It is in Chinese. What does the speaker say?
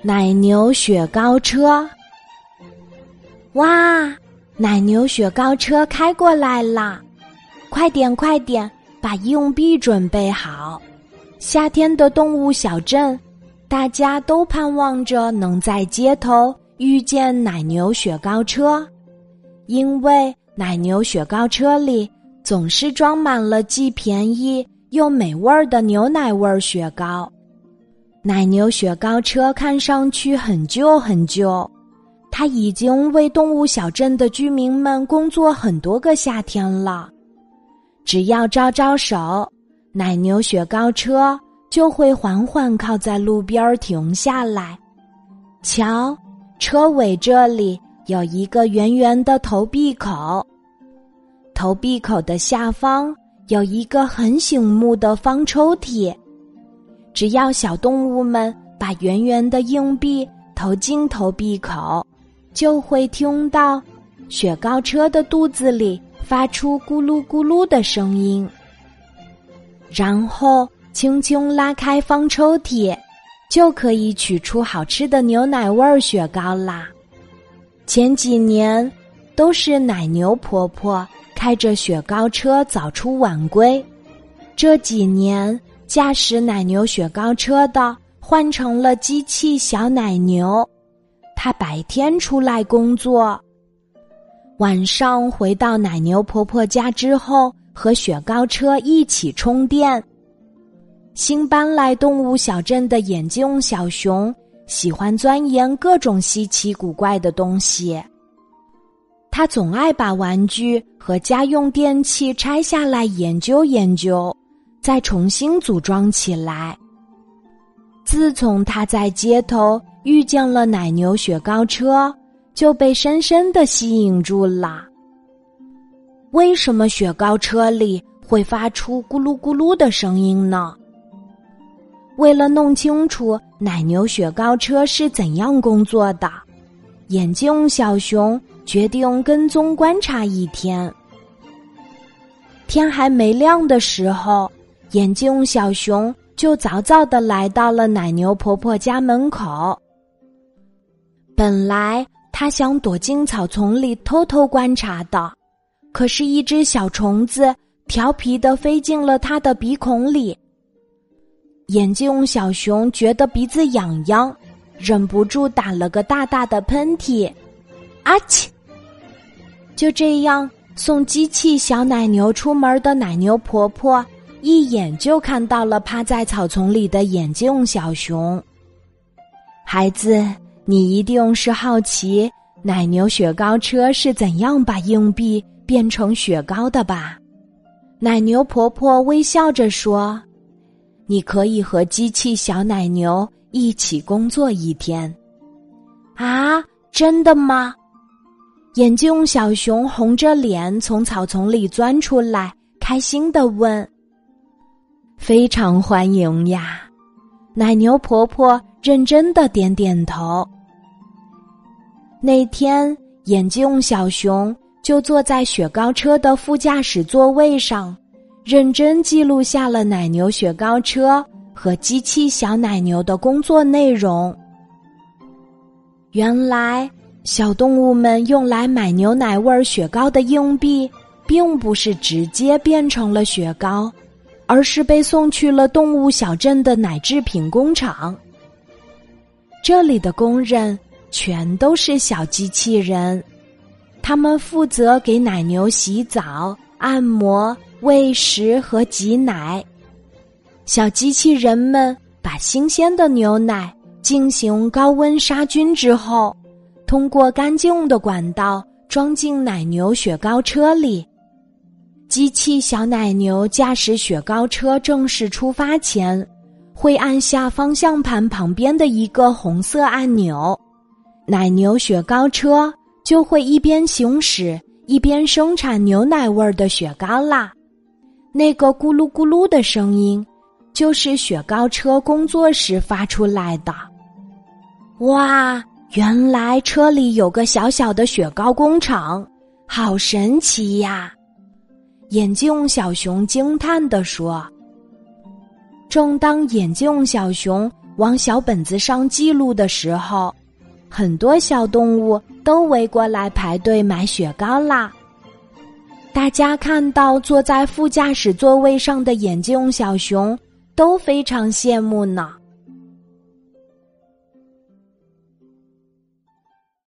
奶牛雪糕车。哇，奶牛雪糕车开过来啦！快点，快点，把硬币准备好。夏天的动物小镇，大家都盼望着能在街头遇见奶牛雪糕车，因为奶牛雪糕车里总是装满了既便宜又美味的牛奶味雪糕。奶牛雪糕车看上去很旧很旧。他已经为动物小镇的居民们工作很多个夏天了，只要招招手，奶牛雪糕车就会缓缓靠在路边停下来。瞧，车尾这里有一个圆圆的投币口，投币口的下方有一个很醒目的方抽屉，只要小动物们把圆圆的硬币投进投币口。就会听到雪糕车的肚子里发出咕噜咕噜的声音，然后轻轻拉开方抽屉，就可以取出好吃的牛奶味雪糕啦。前几年都是奶牛婆婆开着雪糕车早出晚归，这几年驾驶奶牛雪糕车的换成了机器小奶牛。他白天出来工作，晚上回到奶牛婆婆家之后，和雪糕车一起充电。新搬来动物小镇的眼镜小熊喜欢钻研各种稀奇古怪的东西，他总爱把玩具和家用电器拆下来研究研究，再重新组装起来。自从他在街头。遇见了奶牛雪糕车，就被深深的吸引住了。为什么雪糕车里会发出咕噜咕噜的声音呢？为了弄清楚奶牛雪糕车是怎样工作的，眼镜小熊决定跟踪观察一天。天还没亮的时候，眼镜小熊就早早的来到了奶牛婆婆家门口。本来他想躲进草丛里偷偷观察的，可是，一只小虫子调皮的飞进了他的鼻孔里。眼镜小熊觉得鼻子痒痒，忍不住打了个大大的喷嚏，阿嚏！就这样，送机器小奶牛出门的奶牛婆婆一眼就看到了趴在草丛里的眼镜小熊，孩子。你一定是好奇奶牛雪糕车是怎样把硬币变成雪糕的吧？奶牛婆婆微笑着说：“你可以和机器小奶牛一起工作一天。”啊，真的吗？眼镜小熊红着脸从草丛里钻出来，开心的问：“非常欢迎呀！”奶牛婆婆认真的点点头。那天，眼镜小熊就坐在雪糕车的副驾驶座位上，认真记录下了奶牛雪糕车和机器小奶牛的工作内容。原来，小动物们用来买牛奶味雪糕的硬币，并不是直接变成了雪糕，而是被送去了动物小镇的奶制品工厂。这里的工人。全都是小机器人，他们负责给奶牛洗澡、按摩、喂食和挤奶。小机器人们把新鲜的牛奶进行高温杀菌之后，通过干净的管道装进奶牛雪糕车里。机器小奶牛驾驶雪糕车正式出发前，会按下方向盘旁边的一个红色按钮。奶牛雪糕车就会一边行驶一边生产牛奶味儿的雪糕啦，那个咕噜咕噜的声音，就是雪糕车工作时发出来的。哇，原来车里有个小小的雪糕工厂，好神奇呀！眼镜小熊惊叹地说。正当眼镜小熊往小本子上记录的时候，很多小动物都围过来排队买雪糕啦。大家看到坐在副驾驶座位上的眼镜小熊，都非常羡慕呢。